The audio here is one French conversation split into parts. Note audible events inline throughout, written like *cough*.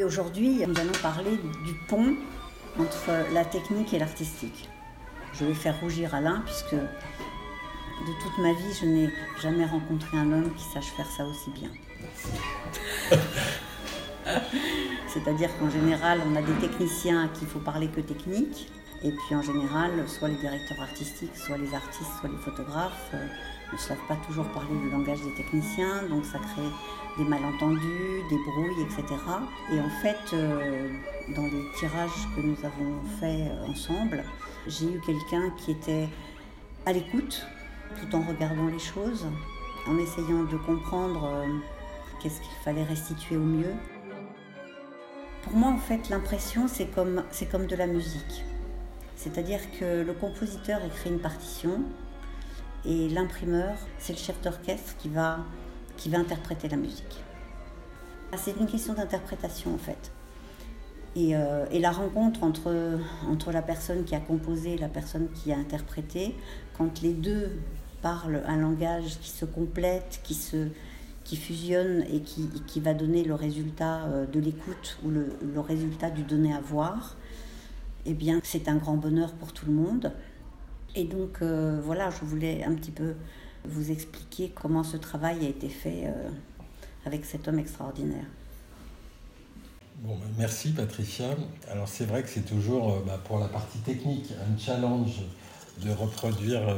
Oui, aujourd'hui, nous allons parler du pont entre la technique et l'artistique. Je vais faire rougir Alain puisque de toute ma vie, je n'ai jamais rencontré un homme qui sache faire ça aussi bien. *laughs* C'est-à-dire qu'en général, on a des techniciens à qui il faut parler que technique. Et puis en général, soit les directeurs artistiques, soit les artistes, soit les photographes euh, ne savent pas toujours parler le langage des techniciens, donc ça crée des malentendus, des brouilles, etc. Et en fait, euh, dans les tirages que nous avons faits euh, ensemble, j'ai eu quelqu'un qui était à l'écoute, tout en regardant les choses, en essayant de comprendre qu'est-ce qu'il fallait restituer au mieux. Pour moi, en fait, l'impression, c'est comme, c'est comme de la musique. C'est-à-dire que le compositeur écrit une partition et l'imprimeur, c'est le chef d'orchestre qui va, qui va interpréter la musique. C'est une question d'interprétation en fait. Et, euh, et, la rencontre entre, entre la personne qui a composé et la personne qui a interprété, quand les deux parlent un langage qui se complète, qui, se, qui fusionne et qui, qui va donner le résultat euh, de l'écoute ou le, le résultat du donné à voir, eh bien, c'est un grand bonheur pour tout le monde. Et donc, euh, voilà, je voulais un petit peu vous expliquer comment ce travail a été fait euh, avec cet homme extraordinaire. Bon, bah, merci Patricia. Alors c'est vrai que c'est toujours euh, bah, pour la partie technique un challenge de reproduire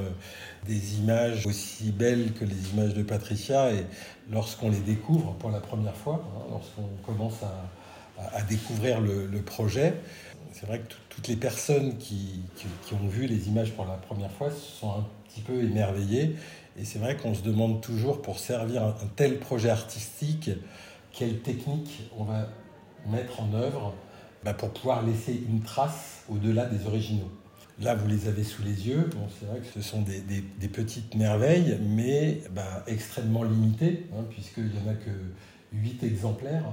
des images aussi belles que les images de Patricia et lorsqu'on les découvre pour la première fois, hein, lorsqu'on commence à, découvrir le, projet, c'est vrai que toutes les personnes qui, ont vu les images pour la première fois se sont un petit peu émerveillées. Et c'est vrai qu'on se demande toujours, pour servir un, tel projet artistique, quelle technique on va mettre en œuvre bah, pour pouvoir laisser une trace au-delà des originaux. Là, vous les avez sous les yeux. C'est vrai que ce sont des, petites merveilles, mais bah, extrêmement limitées, hein, puisqu'il n'y en a que 8 exemplaires.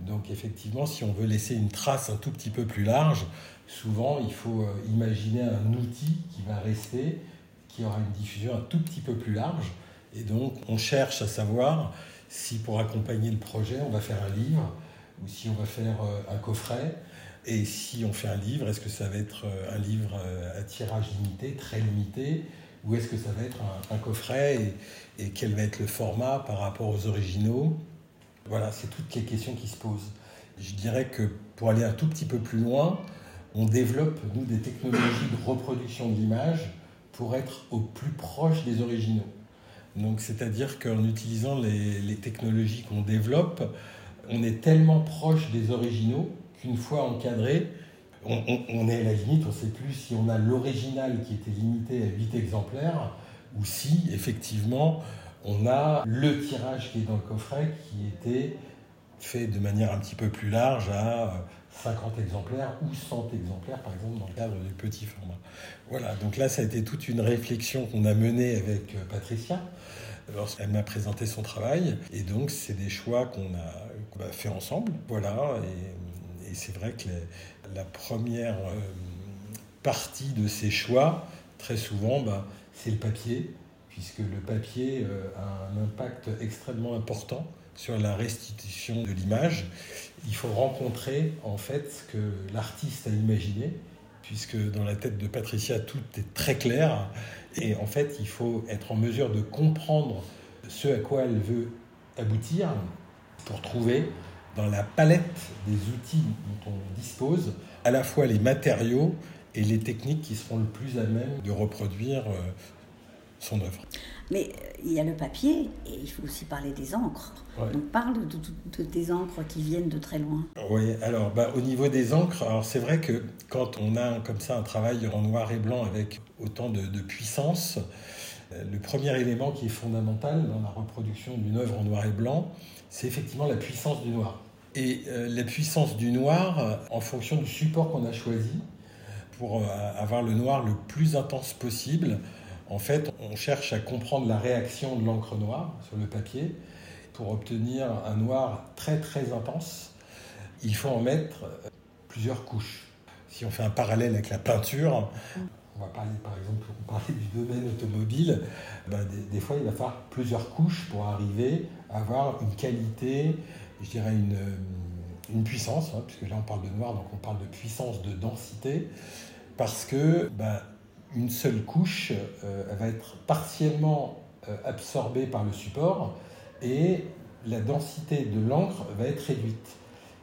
Donc effectivement, si on veut laisser une trace un tout petit peu plus large, souvent il faut euh, imaginer un outil qui va rester, qui aura une diffusion un tout petit peu plus large. Et donc on cherche à savoir si pour accompagner le projet, on va faire un livre ou si on va faire euh, un coffret. Et si on fait un livre, est-ce que ça va être euh, un livre à tirage limité, très limité, ou est-ce que ça va être un, coffret et quel va être le format par rapport aux originaux? Voilà, c'est toutes les questions qui se posent. Je dirais que pour aller un tout petit peu plus loin, on développe, nous, des technologies de reproduction de l'image pour être au plus proche des originaux. Donc, c'est-à-dire qu'en utilisant les, technologies qu'on développe, on est tellement proche des originaux qu'une fois encadré, on, est à la limite, on ne sait plus si on a l'original qui était limité à 8 exemplaires ou si, effectivement, on a le tirage qui est dans le coffret qui était fait de manière un petit peu plus large à 50 exemplaires ou 100 exemplaires, par exemple, dans le cadre du petit format. Voilà, donc là, ça a été toute une réflexion qu'on a menée avec euh, Patricia lorsqu'elle m'a présenté son travail. Et donc, c'est des choix qu'on a, fait ensemble. Voilà, et, c'est vrai que la première euh, partie de ces choix, très souvent, bah, c'est le papier puisque le papier euh, a un impact extrêmement important sur la restitution de l'image. Il faut rencontrer en fait ce que l'artiste a imaginé, puisque dans la tête de Patricia, tout est très clair. Et en fait, il faut être en mesure de comprendre ce à quoi elle veut aboutir pour trouver dans la palette des outils dont on dispose à la fois les matériaux et les techniques qui seront le plus à même de reproduire euh, son œuvre. Mais euh, il y a le papier et il faut aussi parler des encres. Donc parle de, des encres qui viennent de très loin. Oui, alors bah, au niveau des encres, alors c'est vrai que quand on a comme ça un travail en noir et blanc avec autant de, puissance, euh, le premier élément qui est fondamental dans la reproduction d'une œuvre en noir et blanc, c'est effectivement la puissance du noir. Et euh, la puissance du noir, en fonction du support qu'on a choisi, pour avoir le noir le plus intense possible, en fait, on cherche à comprendre la réaction de l'encre noire sur le papier. Pour obtenir un noir très très intense, il faut en mettre plusieurs couches. Si on fait un parallèle avec la peinture, on va parler par exemple, on parlait du domaine automobile, ben, des, fois il va falloir plusieurs couches pour arriver à avoir une qualité, je dirais une, une puissance, hein, puisque là on parle de noir, donc on parle de puissance, de densité, parce que ben, une seule couche euh, va être partiellement euh, absorbée par le support et la densité de l'encre va être réduite.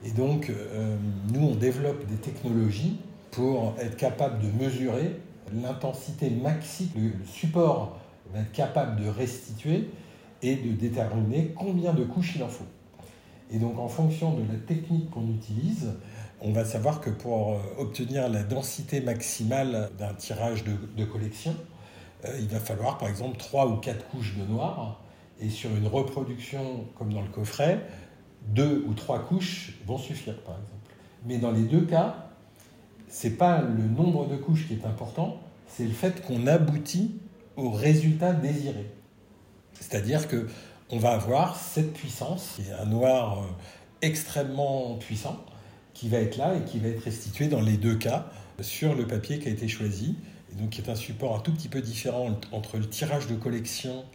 Et donc, euh, nous, on développe des technologies pour être capable de mesurer l'intensité maxi que le support va être capable de restituer et de déterminer combien de couches il en faut. Et donc, en fonction de la technique qu'on utilise, on va savoir que pour euh, obtenir la densité maximale d'un tirage de, collection, euh, il va falloir par exemple 3 ou 4 couches de noir. Et sur une reproduction comme dans le coffret, 2 ou 3 couches vont suffire par exemple. Mais dans les deux cas, ce n'est pas le nombre de couches qui est important, c'est le fait qu'on aboutit au résultat désiré. C'est-à-dire que on va avoir cette puissance, qui est un noir euh, extrêmement puissant, qui va être là et qui va être restitué dans les deux cas sur le papier qui a été choisi, et donc qui est un support un tout petit peu différent entre le tirage de collection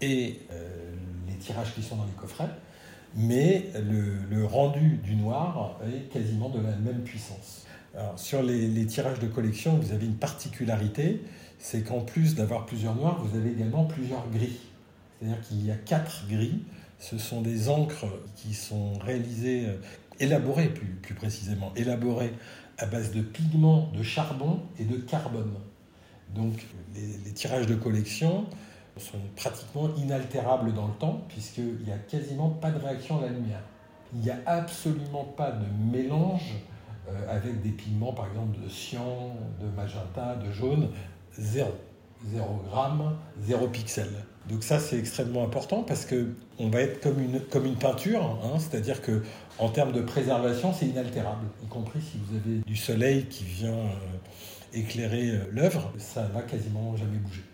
et euh, les tirages qui sont dans les coffrets, mais le, rendu du noir est quasiment de la même puissance. sur les, les, tirages de collection, vous avez une particularité, c'est qu'en plus d'avoir plusieurs noirs, vous avez également plusieurs gris. C'est-à-dire qu'il y a quatre gris. Ce sont des encres qui sont réalisées élaboré plus, précisément, élaboré à base de pigments de charbon et de carbone. Donc les, tirages de collection sont pratiquement inaltérables dans le temps puisqu'il n'y a quasiment pas de réaction à la lumière. Il n'y a absolument pas de mélange euh, avec des pigments par exemple de cyan, de magenta, de jaune, zéro. Zéro gramme, zéro pixel. Donc ça c'est extrêmement important parce que on va être comme une, comme une peinture, hein, c'est-à-dire que en termes de préservation c'est inaltérable, y compris si vous avez du soleil qui vient euh, éclairer euh, l'œuvre, ça va quasiment jamais bouger.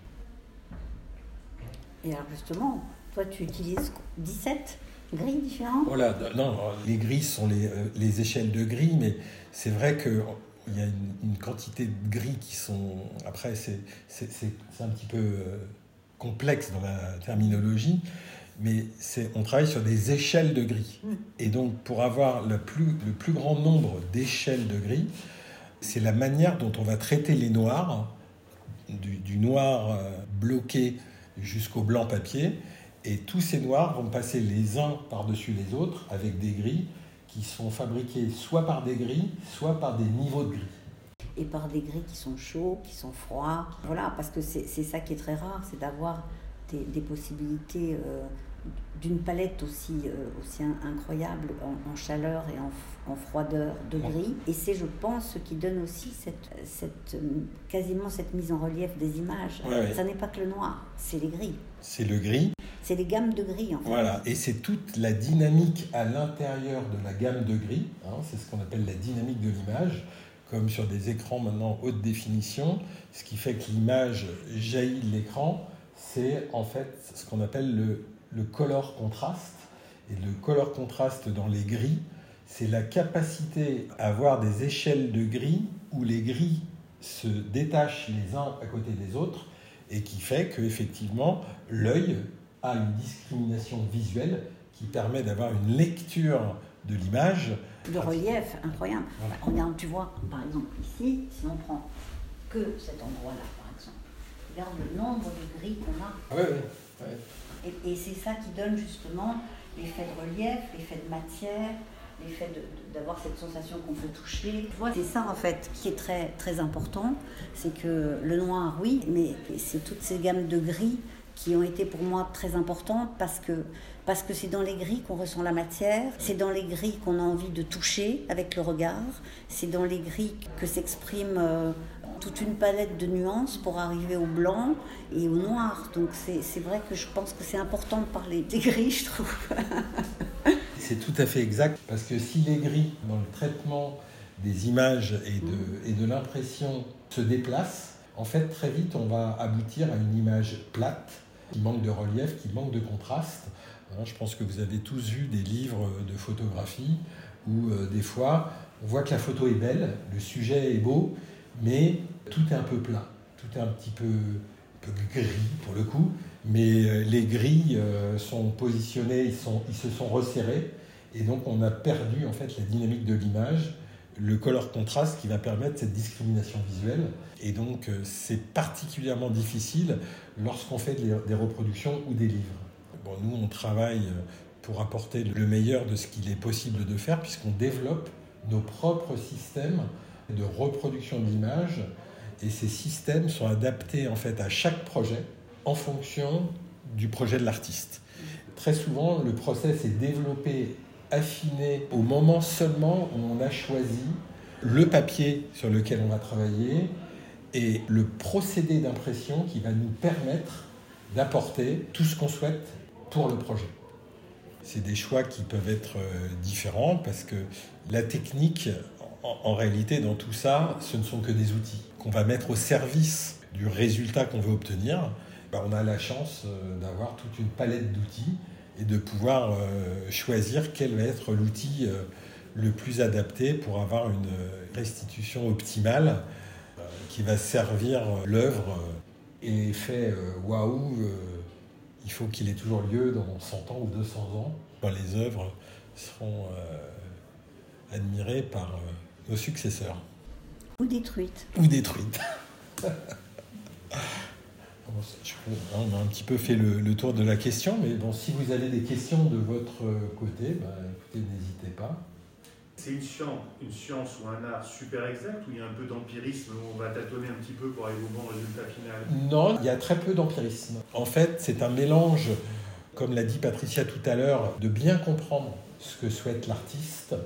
Et alors justement, toi tu utilises 17 gris différents Voilà, non, les gris sont les, euh, les échelles de gris, mais c'est vrai que il y a une, quantité de gris qui sont. Après, c'est un petit peu complexe dans la terminologie, mais on travaille sur des échelles de gris. Et donc, pour avoir le plus, le plus grand nombre d'échelles de gris, c'est la manière dont on va traiter les noirs, du, noir euh, bloqué jusqu'au blanc papier. Et tous ces noirs vont passer les uns par-dessus les autres avec des gris qui sont fabriqués soit par des gris, soit par des niveaux de gris et par des gris qui sont chauds, qui sont froids. Voilà, parce que c'est ça qui est très rare, c'est d'avoir des, possibilités euh, d'une palette aussi, euh, aussi incroyable en, chaleur et en, froideur de gris. Et c'est, je pense, ce qui donne aussi cette, cette, quasiment cette mise en relief des images. Ça n'est pas que le noir, c'est les gris. C'est le gris. C'est les gammes de gris, en fait. Voilà, et c'est toute la dynamique à l'intérieur de la gamme de gris. Hein, c'est ce qu'on appelle la dynamique de l'image comme sur des écrans maintenant haute définition, ce qui fait que l'image jaillit de l'écran, c'est en fait ce qu'on appelle le, le color contraste. Et le color contraste dans les gris, c'est la capacité à avoir des échelles de gris où les gris se détachent les uns à côté des autres et qui fait qu'effectivement l'œil a une discrimination visuelle qui permet d'avoir une lecture de l'image. Le relief, incroyable. Regarde, tu vois, par exemple, ici, si on prend que cet endroit-là, par exemple, regarde le nombre de gris qu'on a. Ah oui, oui. Et, c'est ça qui donne justement l'effet de relief, l'effet de matière, l'effet d'avoir cette sensation qu'on peut toucher. C'est ça en fait qui est très, très important, c'est que le noir, oui, mais c'est toutes ces gammes de gris qui ont été pour moi très importantes parce que parce que c'est dans les gris qu'on ressent la matière, c'est dans les gris qu'on a envie de toucher avec le regard, c'est dans les gris que s'exprime euh, toute une palette de nuances pour arriver au blanc et au noir. Donc c'est vrai que je pense que c'est important de parler des gris, je trouve. *laughs* c'est tout à fait exact, parce que si les gris, dans le traitement des images et de, et de l'impression, se déplacent, en fait, très vite, on va aboutir à une image plate, qui manque de relief, qui manque de contraste. Je pense que vous avez tous vu des livres de photographie où euh, des fois on voit que la photo est belle, le sujet est beau, mais tout est un peu plat, tout est un petit peu, gris pour le coup, mais euh, les gris euh, sont positionnés, ils, ils se sont resserrés, Et donc on a perdu en fait la dynamique de l'image, le color contraste qui va permettre cette discrimination visuelle. Et donc euh, c'est particulièrement difficile lorsqu'on fait des reproductions ou des livres. Bon, nous on travaille pour apporter le meilleur de ce qu'il est possible de faire puisqu'on développe nos propres systèmes de reproduction de l'image et ces systèmes sont adaptés en fait à chaque projet en fonction du projet de l'artiste. Très souvent, le process est développé, affiné au moment seulement où on a choisi le papier sur lequel on va travailler et le procédé d'impression qui va nous permettre d'apporter tout ce qu'on souhaite pour le projet. C'est des choix qui peuvent être euh, différents parce que la technique, en réalité, dans tout ça, ce ne sont que des outils qu'on va mettre au service du résultat qu'on veut obtenir. Ben, on a la chance euh, d'avoir toute une palette d'outils et de pouvoir euh, choisir quel va être l'outil euh, le plus adapté pour avoir une restitution optimale qui va servir l'œuvre et l'effet waouh, il faut qu'il ait toujours lieu dans 100 ans ou 200 ans, quand les œuvres seront admirées par nos successeurs. Ou détruites. Ou détruites. *laughs* On a un petit peu fait le, tour de la question, mais bon, si vous avez des questions de votre côté, bah, écoutez, n'hésitez pas. C'est une science, une science ou un art super exact ou il y a un peu d'empirisme où on va tâtonner un petit peu pour arriver au bon résultat final? Non, il y a très peu d'empirisme. En fait, c'est un mélange, comme l'a dit Patricia tout à l'heure, de bien comprendre ce que souhaite l'artiste.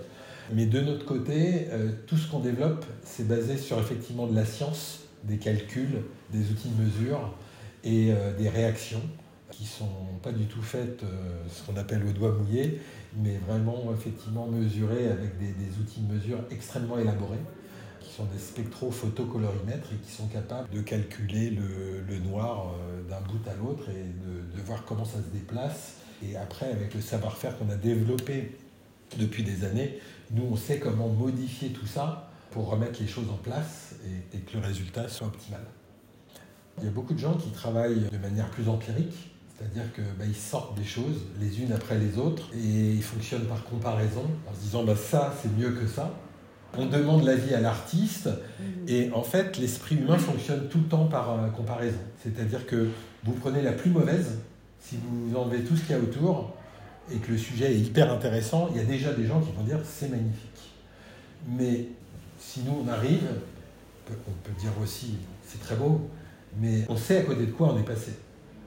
Mais de notre côté, euh, tout ce qu'on développe, c'est basé sur effectivement de la science, des calculs, des outils de mesure et euh, des réactions qui sont pas du tout faites euh, ce qu'on appelle au doigt mouillé, mais vraiment effectivement mesurées avec des, outils de mesure extrêmement élaborés, qui sont des spectrophotocolorimètres et qui sont capables de calculer le, noir euh, d'un bout à l'autre et de, voir comment ça se déplace. Et après, avec le savoir-faire qu'on a développé depuis des années, nous, on sait comment modifier tout ça pour remettre les choses en place et que le résultat soit optimal. Il y a beaucoup de gens qui travaillent de manière plus empirique, c'est-à-dire qu'ils bah, sortent des choses les unes après les autres et ils fonctionnent par comparaison en se disant bah, ça c'est mieux que ça. On demande l'avis à l'artiste mmh. et en fait l'esprit humain fonctionne tout le temps par euh, comparaison. C'est-à-dire que vous prenez la plus mauvaise, si vous enlevez tout ce qu'il y a autour et que le sujet est hyper intéressant, il y a déjà des gens qui vont dire c'est magnifique. Mais si nous on arrive, on peut dire aussi c'est très beau, mais on sait à côté de quoi on est passé.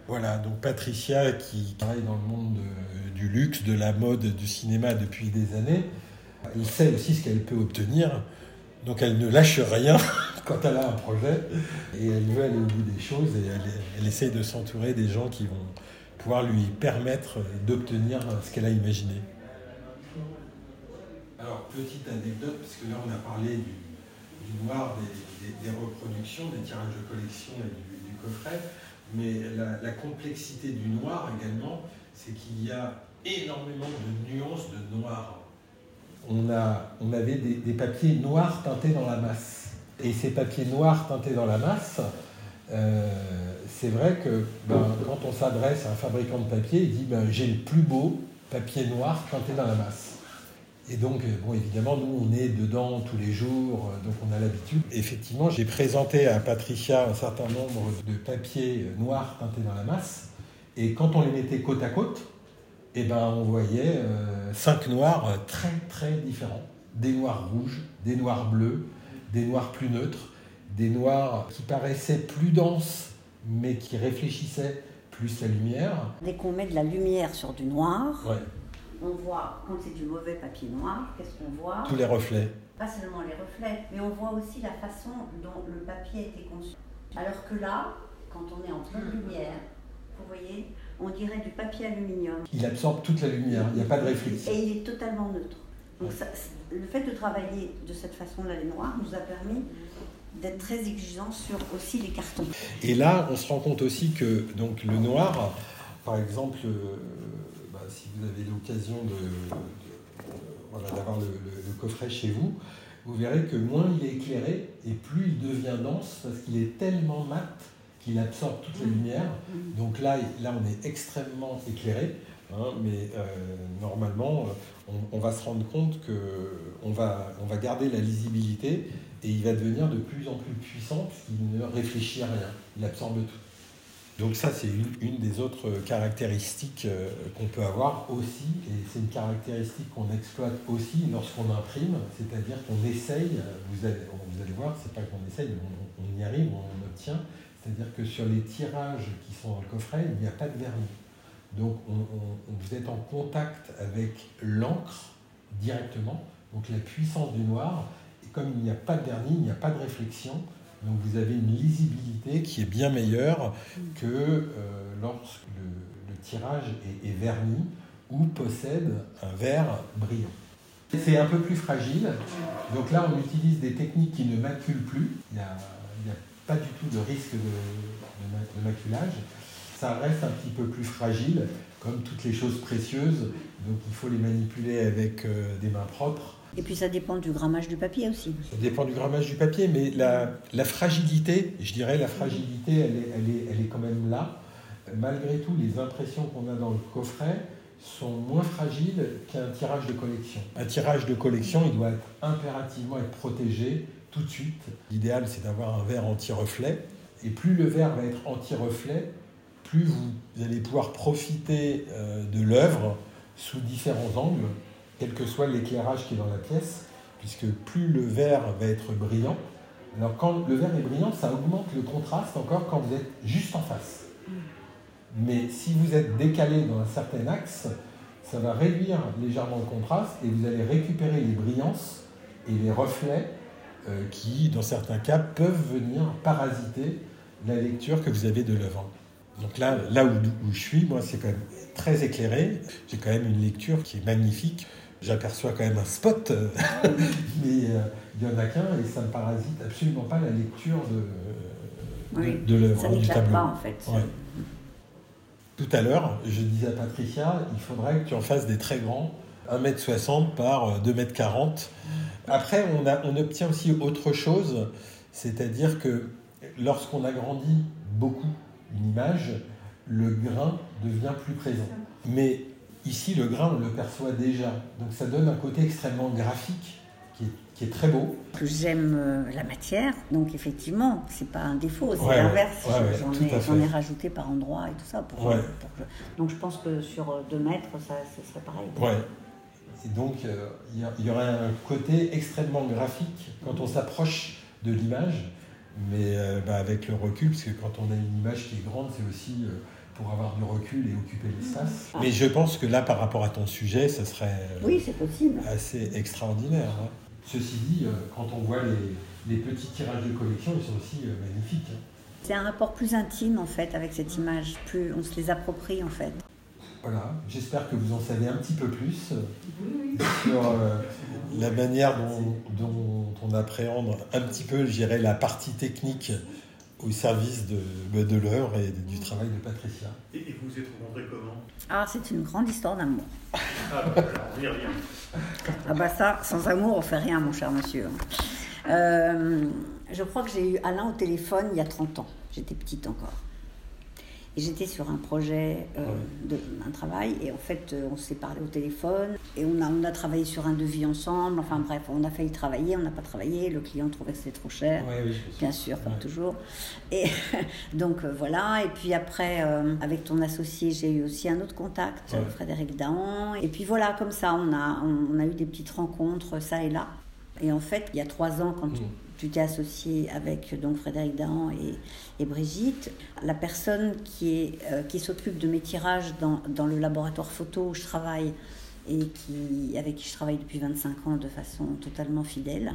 Voilà, donc Patricia, qui travaille dans le monde du luxe, de la mode, du cinéma depuis des années, elle sait aussi ce qu'elle peut obtenir. Donc elle ne lâche rien *laughs* quand elle a un projet et elle veut aller au bout des choses et elle, elle essaye de s'entourer des gens qui vont pouvoir lui permettre d'obtenir ce qu'elle a imaginé. Alors, petite anecdote, parce que là on a parlé du, du noir, des, reproductions, des tirages de collection et du, coffret. Mais la, complexité du noir également, c'est qu'il y a énormément de nuances de noir. On, a, on avait des, papiers noirs teintés dans la masse. Et ces papiers noirs teintés dans la masse, euh, c'est vrai que ben, quand on s'adresse à un fabricant de papier, il dit ben, j'ai le plus beau papier noir teinté dans la masse. Et donc, euh, bon, évidemment, nous, on est dedans tous les jours, euh, donc on a l'habitude. Effectivement, j'ai présenté à Patricia un certain nombre de papiers noirs teintés dans la masse. Et quand on les mettait côte à côte, eh ben, on voyait euh, cinq noirs très, très différents. Des noirs rouges, des noirs bleus, des noirs plus neutres, des noirs qui paraissaient plus denses, mais qui réfléchissaient plus la lumière. Dès qu'on met de la lumière sur du noir, ouais on voit, quand c'est du mauvais papier noir, qu'est-ce qu'on voit Tous les reflets. Pas seulement les reflets, mais on voit aussi la façon dont le papier a été conçu. Alors que là, quand on est en pleine lumière, vous voyez, on dirait du papier aluminium. Il absorbe toute la lumière, il n'y a pas de réflexion. Et il est totalement neutre. Donc le fait de travailler de cette façon-là les noirs nous a permis d'être très exigeants sur aussi les cartons. Et là, on se rend compte aussi que donc le noir, par exemple, euh, vous avez l'occasion d'avoir le, coffret chez vous, vous verrez que moins il est éclairé et plus il devient dense parce qu'il est tellement mat qu'il absorbe toute la lumière. Donc là, là, on est extrêmement éclairé. Hein, mais euh, normalement, on, va se rendre compte qu'on va, on va garder la lisibilité et il va devenir de plus en plus puissant puisqu'il ne réfléchit à rien, il absorbe tout. Donc ça, c'est une, des autres caractéristiques euh, qu'on peut avoir aussi, et c'est une caractéristique qu'on exploite aussi lorsqu'on imprime, c'est-à-dire qu'on essaye, vous allez, vous allez voir, c'est pas qu'on essaye, on, on, y arrive, on obtient, c'est-à-dire que sur les tirages qui sont dans le coffret, il n'y a pas de vernis. Donc vous êtes en contact avec l'encre directement, donc la puissance du noir, et comme il n'y a pas de vernis, il n'y a pas de réflexion, donc vous avez une lisibilité qui est bien meilleure que euh, lorsque le, tirage est, verni ou possède un verre brillant. C'est un peu plus fragile, donc là on utilise des techniques qui ne maculent plus, il n'y a, pas du tout de risque de maculage ça reste un petit peu plus fragile, comme toutes les choses précieuses. Donc il faut les manipuler avec euh, des mains propres. Et puis ça dépend du grammage du papier aussi. Ça dépend du grammage du papier, mais la, fragilité, je dirais la fragilité, elle est, elle, est, elle est quand même là. Malgré tout, les impressions qu'on a dans le coffret sont moins fragiles qu'un tirage de collection. Un tirage de collection, il doit impérativement être protégé tout de suite. L'idéal, c'est d'avoir un verre anti-reflet. Et plus le verre va être anti-reflet, plus vous allez pouvoir profiter euh, de l'œuvre sous différents angles, quel que soit l'éclairage qui est dans la pièce, puisque plus le verre va être brillant. Alors quand le verre est brillant, ça augmente le contraste encore quand vous êtes juste en face. Mais si vous êtes décalé dans un certain axe, ça va réduire légèrement le contraste et vous allez récupérer les brillances et les reflets euh, qui, dans certains cas, peuvent venir parasiter la lecture que vous avez de l'œuvre. Donc là, là où, je suis, moi, c'est quand même très éclairé. J'ai quand même une lecture qui est magnifique. J'aperçois quand même un spot, *laughs* mais euh, il n'y en a qu'un et ça ne parasite absolument pas la lecture de, de, l'œuvre, du tableau. Pas, en fait. Tout à l'heure, je disais à Patricia, il faudrait que tu en fasses des très grands, 1m60 par 2m40. Après, on, a, on obtient aussi autre chose, c'est-à-dire que lorsqu'on agrandit beaucoup une image, le grain devient plus présent. Mais ici, le grain, on le perçoit déjà. Donc ça donne un côté extrêmement graphique qui est, très beau. J'aime euh, la matière, donc effectivement, c'est pas un défaut, c'est l'inverse. J'en ai, rajouté par endroits et tout ça. donc je pense que sur deux mètres, ça, serait pareil. Ouais. Et donc euh, il y, aurait un côté extrêmement graphique quand on s'approche de l'image mais euh, bah, avec le recul, parce que quand on a une image qui est grande, c'est aussi euh, pour avoir du recul et occuper l'espace. Ah. Mais je pense que là, par rapport à ton sujet, ce serait euh, oui, possible. assez extraordinaire. Hein. Ceci dit, quand on voit les, les, petits tirages de collection, ils sont aussi magnifiques. Hein. C'est un rapport plus intime en fait avec cette image, plus on se les approprie en fait. Voilà, j'espère que vous en savez un petit peu plus sur euh, la manière dont, on appréhende un petit peu, je la partie technique au service de, bah, de l'heure et du travail de Patricia. Et, vous vous êtes rencontrés comment? Ah, c'est une grande histoire d'amour. Ah, bah, on y revient. Ah, bah ça, sans amour, on fait rien, mon cher monsieur. Euh, je crois que j'ai eu Alain au téléphone il y a 30 ans. J'étais petite encore. Et j'étais sur un projet, euh, de, un travail, et en fait, euh, on s'est parlé au téléphone, et on a, on a travaillé sur un devis ensemble. Enfin bref, on a failli travailler, on n'a pas travaillé, le client trouvait que c'était trop cher, bien sûr, comme toujours. Et *laughs* donc euh, voilà, et puis après, avec ton associé, j'ai eu aussi un autre contact, Frédéric Dahan. Et puis voilà, comme ça, on a, on, a eu des petites rencontres, ça et là. Et en fait, il y a trois ans, quand mmh tu t'es associé avec donc Frédéric Dahan et, et Brigitte. La personne qui, est, euh, qui s'occupe de mes tirages dans, dans, le laboratoire photo où je travaille et qui, avec qui je travaille depuis 25 ans de façon totalement fidèle,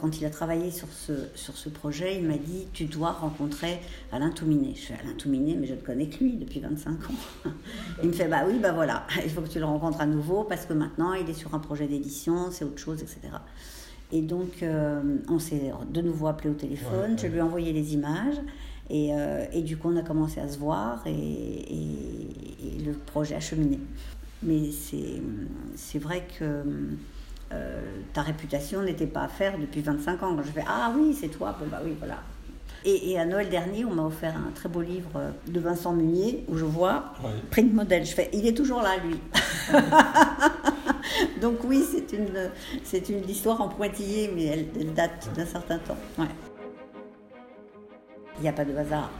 quand il a travaillé sur ce, sur ce projet, il m'a dit Tu dois rencontrer Alain Touminet. Je fais Alain Touminet, mais je ne connais que lui depuis 25 ans. *laughs* Il me fait Bah oui, bah voilà, *laughs* il faut que tu le rencontres à nouveau parce que maintenant il est sur un projet d'édition, c'est autre chose, etc. Et donc, euh, on s'est de nouveau appelé au téléphone, je lui ai envoyé les images, et, euh, et, du coup, on a commencé à se voir, et, et, le projet a cheminé. Mais c'est vrai que euh, ta réputation n'était pas à faire depuis 25 ans. Quand je fais Ah oui, c'est toi, bon bah oui, voilà. Et, à Noël dernier, on m'a offert un très beau livre de Vincent Munier où je vois print modèle. Je fais, il est toujours là, lui. *laughs* *laughs* Donc oui, c'est une, histoire en pointillé, mais elle, date d'un certain temps. Il n'y a pas de hasard.